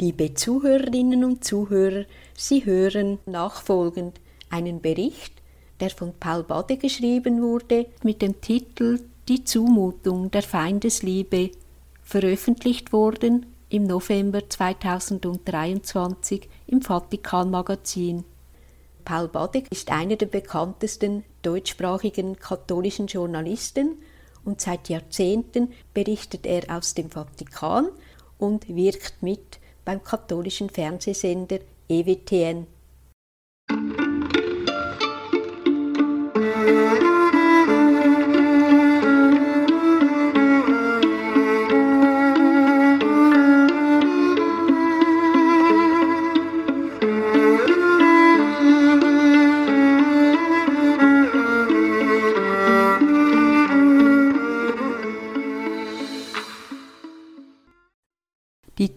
Liebe Zuhörerinnen und Zuhörer, Sie hören nachfolgend einen Bericht, der von Paul Bade geschrieben wurde, mit dem Titel Die Zumutung der Feindesliebe, veröffentlicht worden im November 2023 im Vatikan Magazin. Paul Badek ist einer der bekanntesten deutschsprachigen katholischen Journalisten und seit Jahrzehnten berichtet er aus dem Vatikan und wirkt mit beim katholischen Fernsehsender EWTN.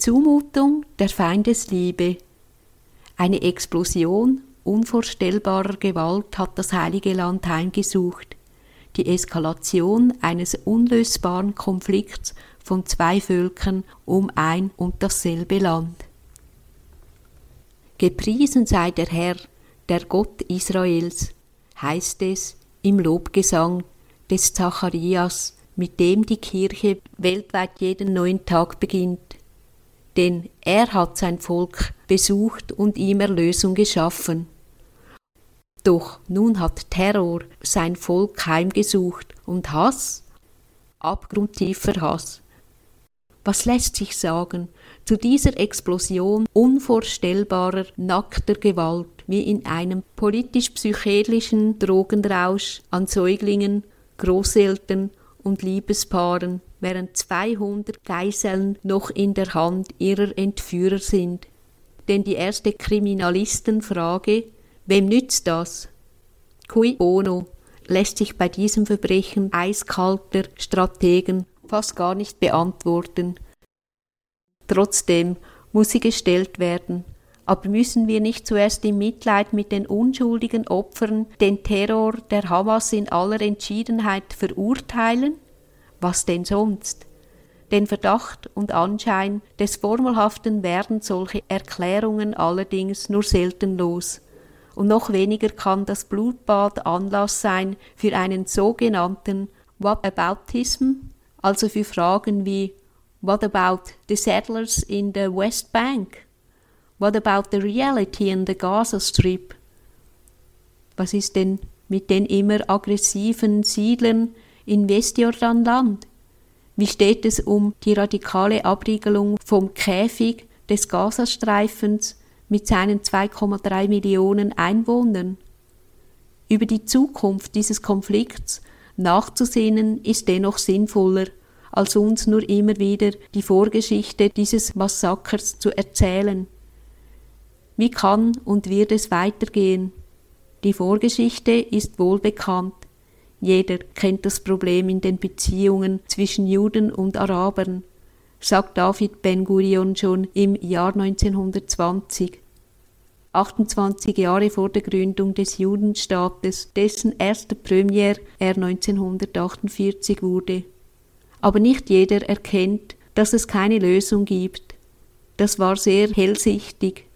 Zumutung der Feindesliebe. Eine Explosion unvorstellbarer Gewalt hat das heilige Land heimgesucht. Die Eskalation eines unlösbaren Konflikts von zwei Völkern um ein und dasselbe Land. Gepriesen sei der Herr, der Gott Israels, heißt es im Lobgesang des Zacharias, mit dem die Kirche weltweit jeden neuen Tag beginnt denn er hat sein Volk besucht und ihm Erlösung geschaffen. Doch nun hat Terror sein Volk heimgesucht und Hass, abgrundtiefer Hass. Was lässt sich sagen zu dieser Explosion unvorstellbarer, nackter Gewalt wie in einem politisch-psychelischen Drogenrausch an Säuglingen, Großeltern und Liebespaaren, während 200 Geiseln noch in der Hand ihrer Entführer sind. Denn die erste Kriminalistenfrage, wem nützt das? Cui bono lässt sich bei diesem Verbrechen eiskalter Strategen fast gar nicht beantworten. Trotzdem muss sie gestellt werden. Aber müssen wir nicht zuerst im Mitleid mit den unschuldigen Opfern den Terror der Hamas in aller Entschiedenheit verurteilen? Was denn sonst? Den Verdacht und Anschein des Formelhaften werden solche Erklärungen allerdings nur selten los. Und noch weniger kann das Blutbad Anlass sein für einen sogenannten Whataboutism, also für Fragen wie What about the settlers in the West Bank? What about the reality in the Gaza Strip? Was ist denn mit den immer aggressiven Siedlern in Westjordanland? Wie steht es um die radikale Abriegelung vom Käfig des Gazastreifens mit seinen 2,3 Millionen Einwohnern? Über die Zukunft dieses Konflikts nachzusehen ist dennoch sinnvoller, als uns nur immer wieder die Vorgeschichte dieses Massakers zu erzählen. Wie kann und wird es weitergehen? Die Vorgeschichte ist wohl bekannt. Jeder kennt das Problem in den Beziehungen zwischen Juden und Arabern, sagt David Ben Gurion schon im Jahr 1920. 28 Jahre vor der Gründung des Judenstaates, dessen erster Premier er 1948 wurde. Aber nicht jeder erkennt, dass es keine Lösung gibt. Das war sehr hellsichtig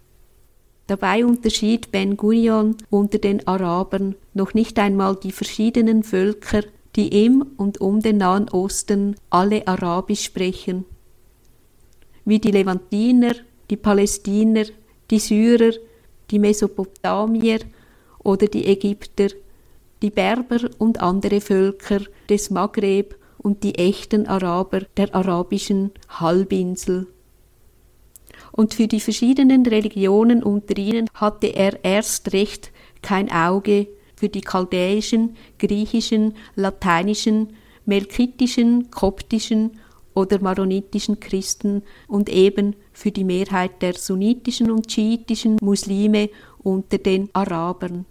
Dabei unterschied Ben Gurion unter den Arabern noch nicht einmal die verschiedenen Völker, die im und um den Nahen Osten alle Arabisch sprechen. Wie die Levantiner, die Palästiner, die Syrer, die Mesopotamier oder die Ägypter, die Berber und andere Völker des Maghreb und die echten Araber der arabischen Halbinsel und für die verschiedenen Religionen unter ihnen hatte er erst recht kein Auge für die chaldäischen, griechischen, lateinischen, melkitischen, koptischen oder maronitischen Christen und eben für die Mehrheit der sunnitischen und schiitischen Muslime unter den Arabern.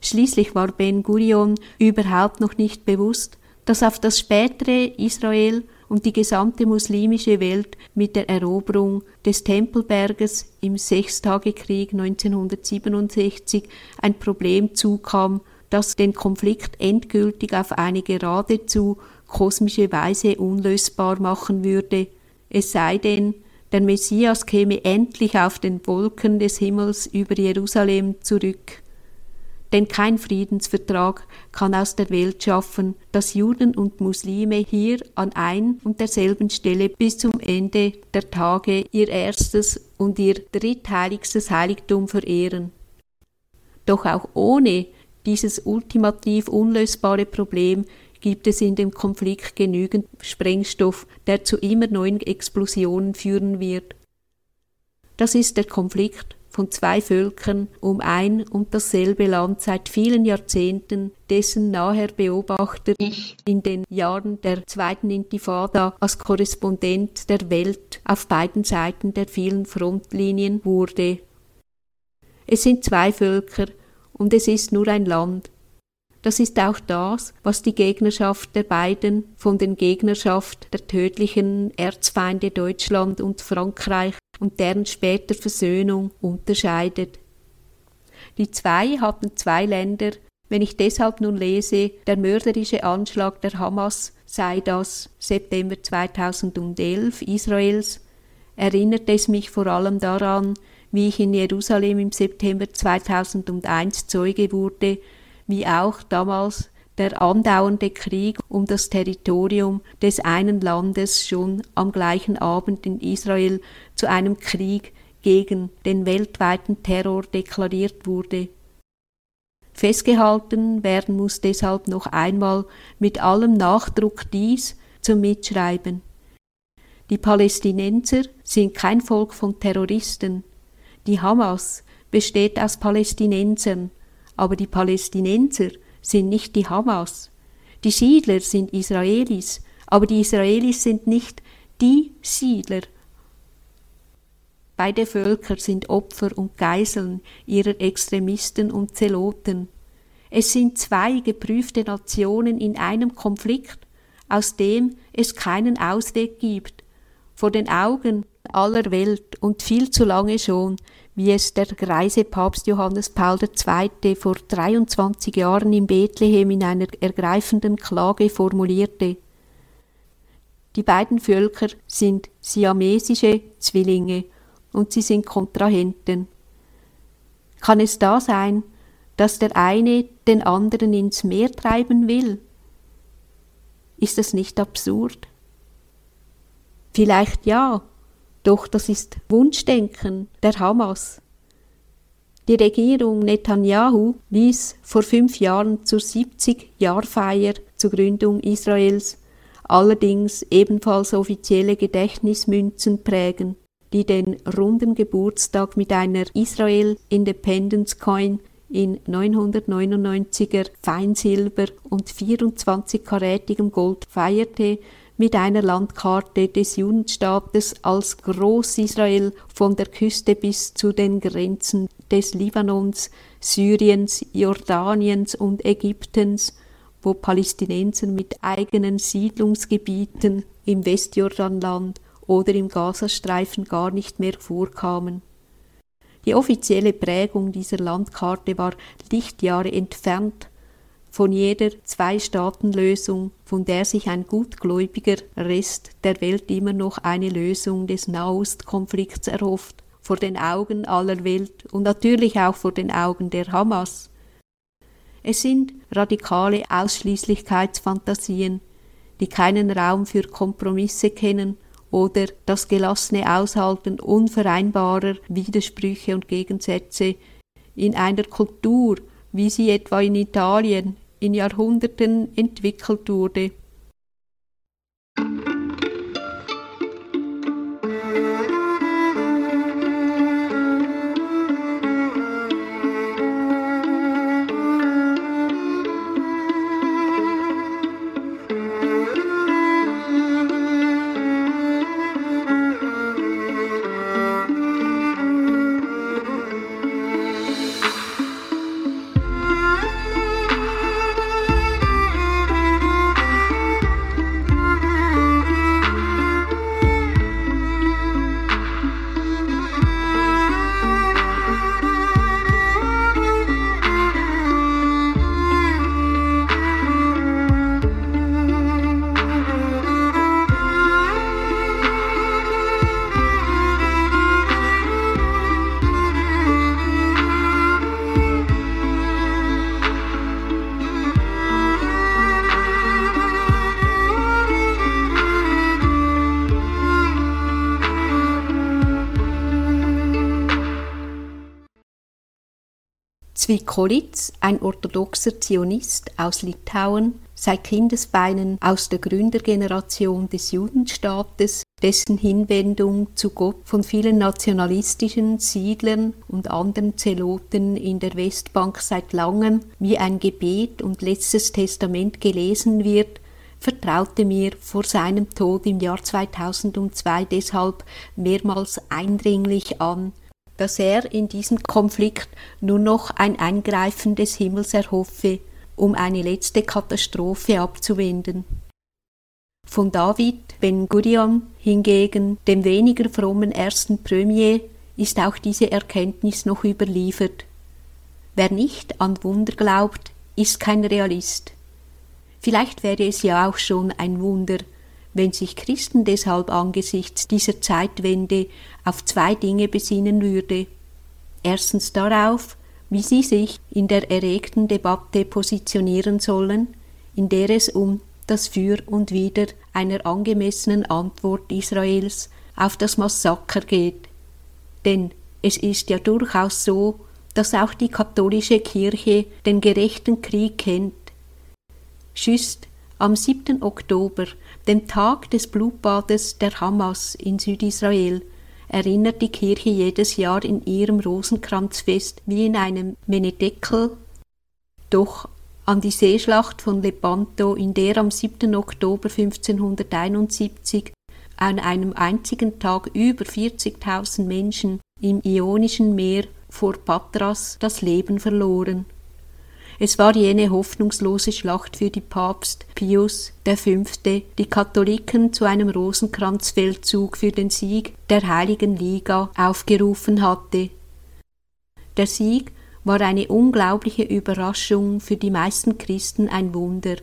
Schließlich war Ben Gurion überhaupt noch nicht bewusst, dass auf das spätere Israel und die gesamte muslimische Welt mit der Eroberung des Tempelberges im Sechstagekrieg 1967 ein Problem zukam, das den Konflikt endgültig auf eine geradezu kosmische Weise unlösbar machen würde, es sei denn, der Messias käme endlich auf den Wolken des Himmels über Jerusalem zurück. Denn kein Friedensvertrag kann aus der Welt schaffen, dass Juden und Muslime hier an ein und derselben Stelle bis zum Ende der Tage ihr erstes und ihr drittheiligstes Heiligtum verehren. Doch auch ohne dieses ultimativ unlösbare Problem gibt es in dem Konflikt genügend Sprengstoff, der zu immer neuen Explosionen führen wird. Das ist der Konflikt von zwei Völkern um ein und dasselbe Land seit vielen Jahrzehnten, dessen naher Beobachter ich in den Jahren der zweiten Intifada als Korrespondent der Welt auf beiden Seiten der vielen Frontlinien wurde. Es sind zwei Völker und es ist nur ein Land, das ist auch das, was die Gegnerschaft der beiden von den Gegnerschaft der tödlichen Erzfeinde Deutschland und Frankreich und deren später Versöhnung unterscheidet. Die zwei hatten zwei Länder, wenn ich deshalb nun lese, der mörderische Anschlag der Hamas sei das September 2011 Israels, erinnert es mich vor allem daran, wie ich in Jerusalem im September 2001 Zeuge wurde, wie auch damals der andauernde Krieg um das Territorium des einen Landes schon am gleichen Abend in Israel zu einem Krieg gegen den weltweiten Terror deklariert wurde. Festgehalten werden muss deshalb noch einmal mit allem Nachdruck dies zum Mitschreiben. Die Palästinenser sind kein Volk von Terroristen. Die Hamas besteht aus Palästinensern, aber die Palästinenser sind nicht die Hamas. Die Siedler sind Israelis, aber die Israelis sind nicht die Siedler. Beide Völker sind Opfer und Geiseln ihrer Extremisten und Zeloten. Es sind zwei geprüfte Nationen in einem Konflikt, aus dem es keinen Ausweg gibt. Vor den Augen aller Welt und viel zu lange schon wie es der greise Papst Johannes Paul II. vor 23 Jahren in Bethlehem in einer ergreifenden Klage formulierte. Die beiden Völker sind siamesische Zwillinge und sie sind Kontrahenten. Kann es da sein, dass der eine den anderen ins Meer treiben will? Ist das nicht absurd? Vielleicht ja, doch das ist Wunschdenken der Hamas. Die Regierung Netanyahu ließ vor fünf Jahren zur 70-Jahr-Feier zur Gründung Israels allerdings ebenfalls offizielle Gedächtnismünzen prägen, die den runden Geburtstag mit einer Israel Independence Coin in 999er Feinsilber und 24-karätigem Gold feierte mit einer Landkarte des Judenstaates als Großisrael von der Küste bis zu den Grenzen des Libanons, Syriens, Jordaniens und Ägyptens, wo Palästinenser mit eigenen Siedlungsgebieten im Westjordanland oder im Gazastreifen gar nicht mehr vorkamen. Die offizielle Prägung dieser Landkarte war Lichtjahre entfernt von jeder Zwei-Staaten-Lösung, von der sich ein gutgläubiger Rest der Welt immer noch eine Lösung des Nahostkonflikts erhofft, vor den Augen aller Welt und natürlich auch vor den Augen der Hamas. Es sind radikale Ausschließlichkeitsfantasien, die keinen Raum für Kompromisse kennen oder das gelassene Aushalten unvereinbarer Widersprüche und Gegensätze in einer Kultur, wie sie etwa in Italien in Jahrhunderten entwickelt wurde. Zwikolitz, ein orthodoxer Zionist aus Litauen, seit Kindesbeinen aus der Gründergeneration des Judenstaates, dessen Hinwendung zu Gott von vielen nationalistischen Siedlern und anderen Zeloten in der Westbank seit langem wie ein Gebet und letztes Testament gelesen wird, vertraute mir vor seinem Tod im Jahr 2002 deshalb mehrmals eindringlich an, dass er in diesem Konflikt nur noch ein Eingreifen des Himmels erhoffe, um eine letzte Katastrophe abzuwenden. Von David Ben Gurion hingegen, dem weniger frommen ersten Premier, ist auch diese Erkenntnis noch überliefert. Wer nicht an Wunder glaubt, ist kein Realist. Vielleicht wäre es ja auch schon ein Wunder, wenn sich Christen deshalb angesichts dieser Zeitwende auf zwei Dinge besinnen würde. Erstens darauf, wie sie sich in der erregten Debatte positionieren sollen, in der es um das Für und Wider einer angemessenen Antwort Israels auf das Massaker geht. Denn es ist ja durchaus so, dass auch die katholische Kirche den gerechten Krieg kennt. Schüsst am 7. Oktober, dem Tag des Blutbades der Hamas in Südisrael, erinnert die Kirche jedes Jahr in ihrem Rosenkranzfest wie in einem Menedekel doch an die Seeschlacht von Lepanto, in der am 7. Oktober 1571 an einem einzigen Tag über 40.000 Menschen im Ionischen Meer vor Patras das Leben verloren. Es war jene hoffnungslose Schlacht für die Papst Pius V., die Katholiken zu einem Rosenkranzfeldzug für den Sieg der Heiligen Liga aufgerufen hatte. Der Sieg war eine unglaubliche Überraschung für die meisten Christen ein Wunder,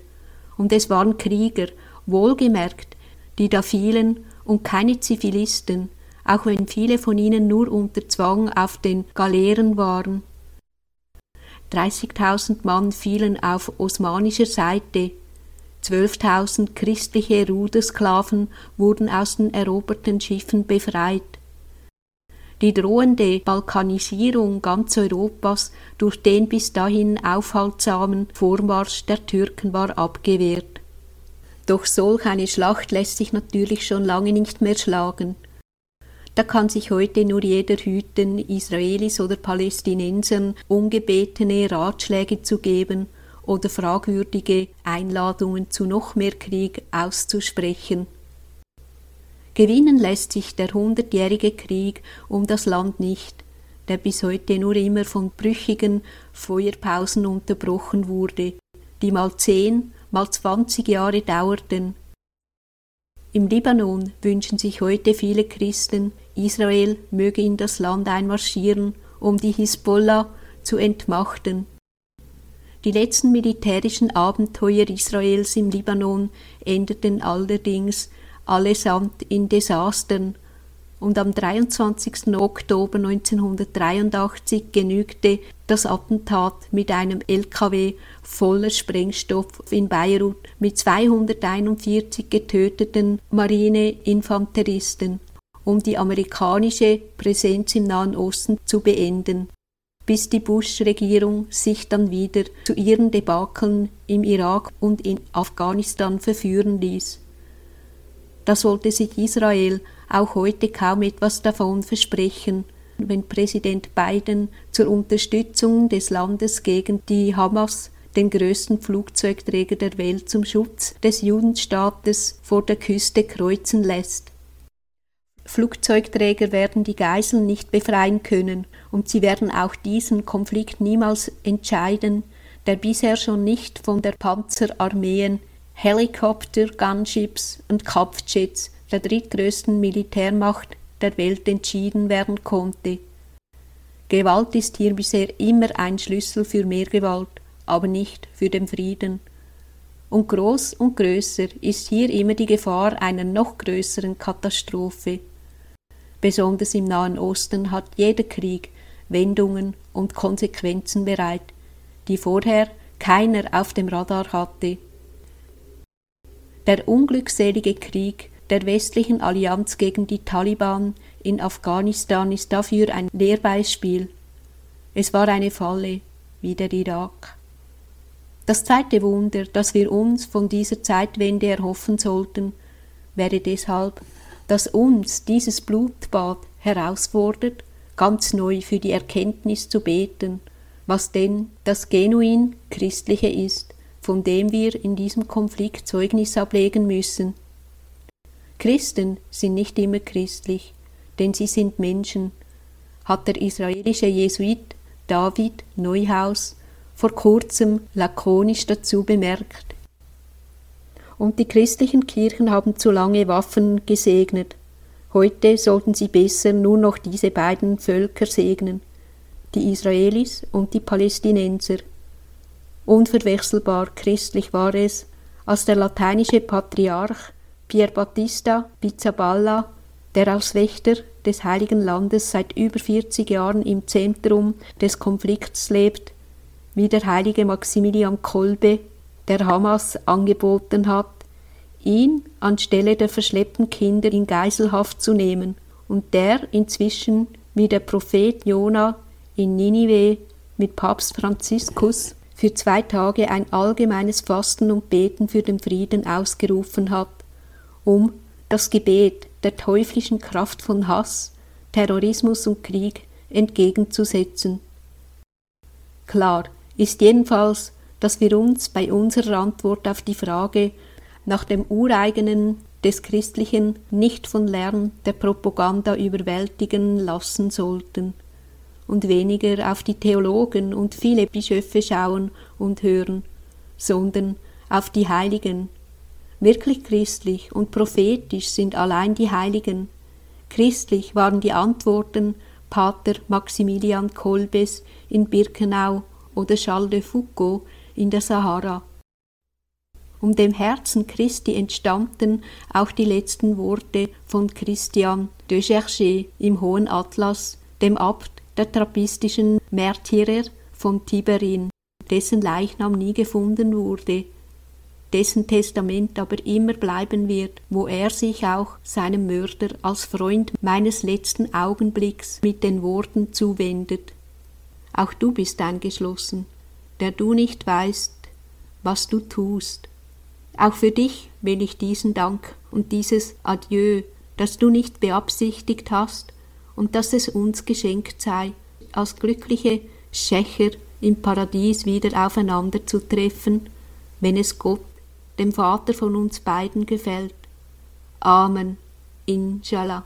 und es waren Krieger, wohlgemerkt, die da fielen und keine Zivilisten, auch wenn viele von ihnen nur unter Zwang auf den Galeeren waren. 30.000 Mann fielen auf osmanischer Seite, 12.000 christliche Rudersklaven wurden aus den eroberten Schiffen befreit. Die drohende Balkanisierung ganz Europas durch den bis dahin aufhaltsamen Vormarsch der Türken war abgewehrt. Doch solch eine Schlacht lässt sich natürlich schon lange nicht mehr schlagen. Da kann sich heute nur jeder hüten, Israelis oder Palästinensern ungebetene Ratschläge zu geben oder fragwürdige Einladungen zu noch mehr Krieg auszusprechen. Gewinnen lässt sich der hundertjährige Krieg um das Land nicht, der bis heute nur immer von brüchigen Feuerpausen unterbrochen wurde, die mal zehn, mal zwanzig Jahre dauerten. Im Libanon wünschen sich heute viele Christen Israel möge in das Land einmarschieren, um die Hisbollah zu entmachten. Die letzten militärischen Abenteuer Israels im Libanon endeten allerdings allesamt in Desastern, und am 23. Oktober 1983 genügte das Attentat mit einem LKW voller Sprengstoff in Beirut mit 241 getöteten Marineinfanteristen um die amerikanische Präsenz im Nahen Osten zu beenden, bis die Bush-Regierung sich dann wieder zu ihren Debakeln im Irak und in Afghanistan verführen ließ. Da sollte sich Israel auch heute kaum etwas davon versprechen, wenn Präsident Biden zur Unterstützung des Landes gegen die Hamas den größten Flugzeugträger der Welt zum Schutz des Judenstaates vor der Küste kreuzen lässt. Flugzeugträger werden die Geiseln nicht befreien können, und sie werden auch diesen Konflikt niemals entscheiden, der bisher schon nicht von der Panzerarmeen, Helikopter, Gunships und Kampfjets der drittgrößten Militärmacht der Welt entschieden werden konnte. Gewalt ist hier bisher immer ein Schlüssel für mehr Gewalt, aber nicht für den Frieden. Und groß und größer ist hier immer die Gefahr einer noch größeren Katastrophe. Besonders im Nahen Osten hat jeder Krieg Wendungen und Konsequenzen bereit, die vorher keiner auf dem Radar hatte. Der unglückselige Krieg der westlichen Allianz gegen die Taliban in Afghanistan ist dafür ein Lehrbeispiel. Es war eine Falle, wie der Irak. Das zweite Wunder, das wir uns von dieser Zeitwende erhoffen sollten, wäre deshalb, dass uns dieses Blutbad herausfordert, ganz neu für die Erkenntnis zu beten, was denn das genuin Christliche ist, von dem wir in diesem Konflikt Zeugnis ablegen müssen. Christen sind nicht immer christlich, denn sie sind Menschen, hat der israelische Jesuit David Neuhaus vor kurzem lakonisch dazu bemerkt. Und die christlichen Kirchen haben zu lange Waffen gesegnet. Heute sollten sie besser nur noch diese beiden Völker segnen, die Israelis und die Palästinenser. Unverwechselbar christlich war es, als der lateinische Patriarch Pier Battista Pizzaballa, der als Wächter des Heiligen Landes seit über 40 Jahren im Zentrum des Konflikts lebt, wie der heilige Maximilian Kolbe, der Hamas angeboten hat, ihn anstelle der verschleppten Kinder in Geiselhaft zu nehmen und der inzwischen wie der Prophet Jona in Ninive mit Papst Franziskus für zwei Tage ein allgemeines Fasten und Beten für den Frieden ausgerufen hat, um das Gebet der teuflischen Kraft von Hass, Terrorismus und Krieg entgegenzusetzen. Klar ist jedenfalls, dass wir uns bei unserer Antwort auf die Frage nach dem Ureigenen des Christlichen nicht von Lärm der Propaganda überwältigen lassen sollten und weniger auf die Theologen und viele Bischöfe schauen und hören, sondern auf die Heiligen. Wirklich christlich und prophetisch sind allein die Heiligen. Christlich waren die Antworten Pater Maximilian Kolbes in Birkenau oder Charles de Foucault in der Sahara. Um dem Herzen Christi entstammten auch die letzten Worte von Christian de Cherché im Hohen Atlas, dem Abt der trappistischen Märtyrer von Tiberin, dessen Leichnam nie gefunden wurde, dessen Testament aber immer bleiben wird, wo er sich auch seinem Mörder als Freund meines letzten Augenblicks mit den Worten zuwendet. Auch du bist eingeschlossen, der du nicht weißt, was du tust. Auch für dich will ich diesen Dank und dieses Adieu, das du nicht beabsichtigt hast und dass es uns geschenkt sei, als glückliche Schächer im Paradies wieder aufeinander zu treffen, wenn es Gott, dem Vater von uns beiden, gefällt. Amen. Inshallah.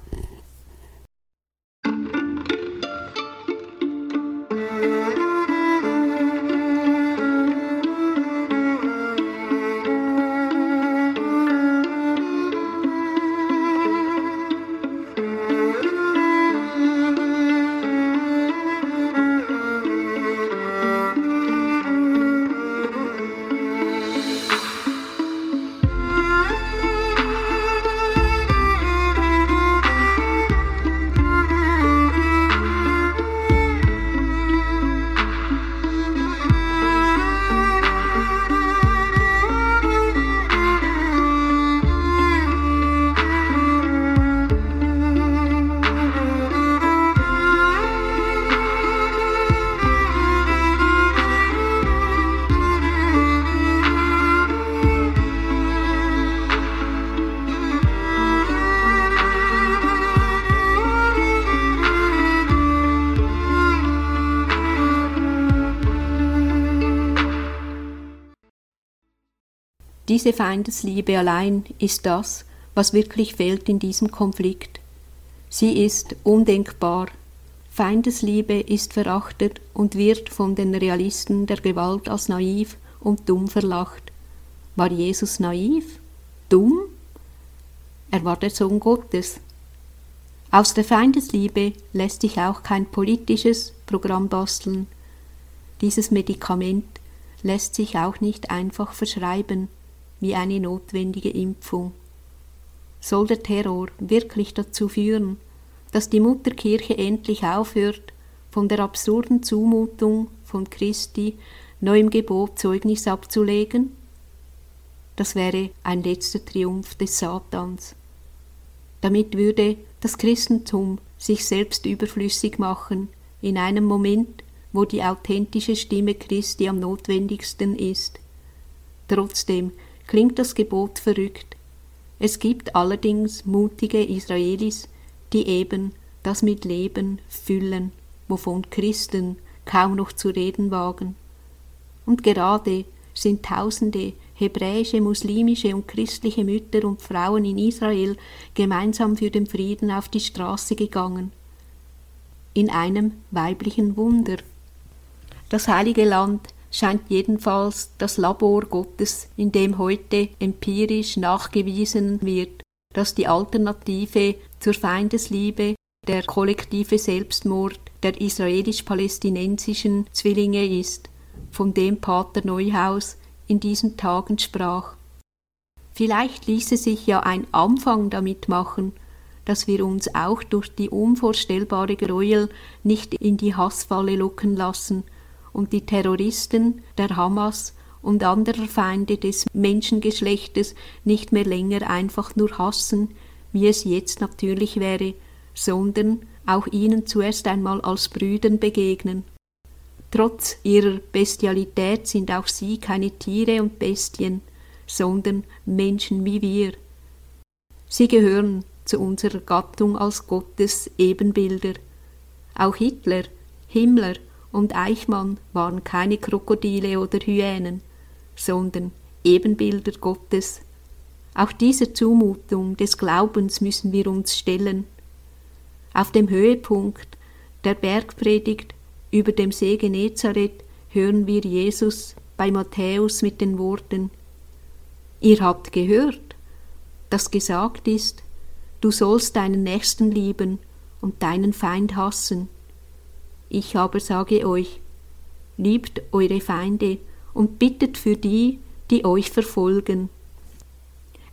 Diese Feindesliebe allein ist das, was wirklich fehlt in diesem Konflikt. Sie ist undenkbar. Feindesliebe ist verachtet und wird von den Realisten der Gewalt als naiv und dumm verlacht. War Jesus naiv? Dumm? Er war der Sohn Gottes. Aus der Feindesliebe lässt sich auch kein politisches Programm basteln. Dieses Medikament lässt sich auch nicht einfach verschreiben wie eine notwendige Impfung. Soll der Terror wirklich dazu führen, dass die Mutterkirche endlich aufhört, von der absurden Zumutung von Christi neuem Gebot Zeugnis abzulegen? Das wäre ein letzter Triumph des Satans. Damit würde das Christentum sich selbst überflüssig machen, in einem Moment, wo die authentische Stimme Christi am notwendigsten ist. Trotzdem klingt das Gebot verrückt. Es gibt allerdings mutige Israelis, die eben das mit Leben füllen, wovon Christen kaum noch zu reden wagen. Und gerade sind Tausende hebräische, muslimische und christliche Mütter und Frauen in Israel gemeinsam für den Frieden auf die Straße gegangen. In einem weiblichen Wunder. Das heilige Land scheint jedenfalls das Labor Gottes, in dem heute empirisch nachgewiesen wird, dass die Alternative zur Feindesliebe der kollektive Selbstmord der israelisch-palästinensischen Zwillinge ist, von dem Pater Neuhaus in diesen Tagen sprach. Vielleicht ließe sich ja ein Anfang damit machen, dass wir uns auch durch die unvorstellbare Gräuel nicht in die Hassfalle locken lassen und die Terroristen der Hamas und anderer Feinde des Menschengeschlechtes nicht mehr länger einfach nur hassen, wie es jetzt natürlich wäre, sondern auch ihnen zuerst einmal als Brüdern begegnen. Trotz ihrer Bestialität sind auch sie keine Tiere und Bestien, sondern Menschen wie wir. Sie gehören zu unserer Gattung als Gottes Ebenbilder. Auch Hitler, Himmler und Eichmann waren keine Krokodile oder Hyänen, sondern Ebenbilder Gottes. Auch dieser Zumutung des Glaubens müssen wir uns stellen. Auf dem Höhepunkt der Bergpredigt über dem See Genezareth hören wir Jesus bei Matthäus mit den Worten Ihr habt gehört, dass gesagt ist, du sollst deinen Nächsten lieben und deinen Feind hassen. Ich aber sage euch, liebt eure Feinde und bittet für die, die euch verfolgen.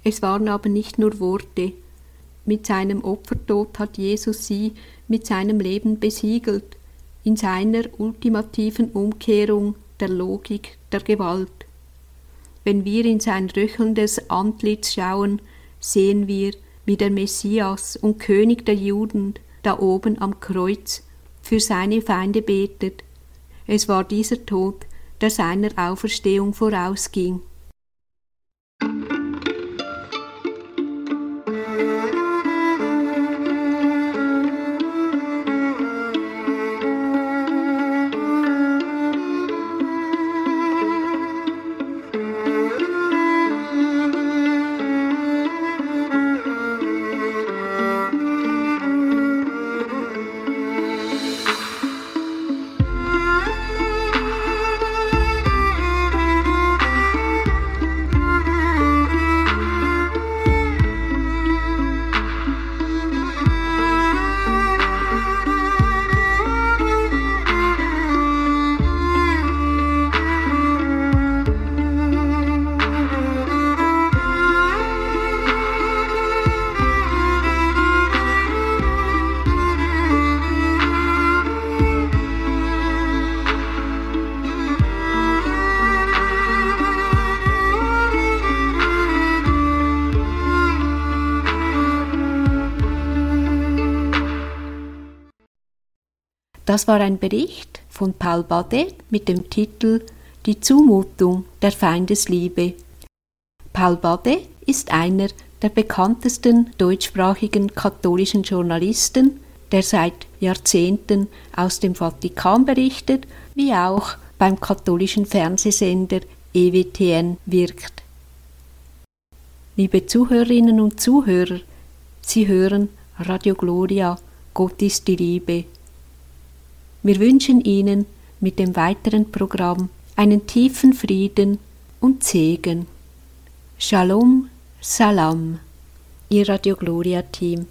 Es waren aber nicht nur Worte. Mit seinem Opfertod hat Jesus sie mit seinem Leben besiegelt, in seiner ultimativen Umkehrung der Logik der Gewalt. Wenn wir in sein röchelndes Antlitz schauen, sehen wir, wie der Messias und König der Juden da oben am Kreuz für seine Feinde betet. Es war dieser Tod, der seiner Auferstehung vorausging. Das war ein Bericht von Paul Bade mit dem Titel Die Zumutung der Feindesliebe. Paul Bade ist einer der bekanntesten deutschsprachigen katholischen Journalisten, der seit Jahrzehnten aus dem Vatikan berichtet, wie auch beim katholischen Fernsehsender EWTN wirkt. Liebe Zuhörerinnen und Zuhörer, Sie hören Radio Gloria, Gott ist die Liebe. Wir wünschen Ihnen mit dem weiteren Programm einen tiefen Frieden und Segen. Shalom, Salam, Ihr Radio Gloria Team.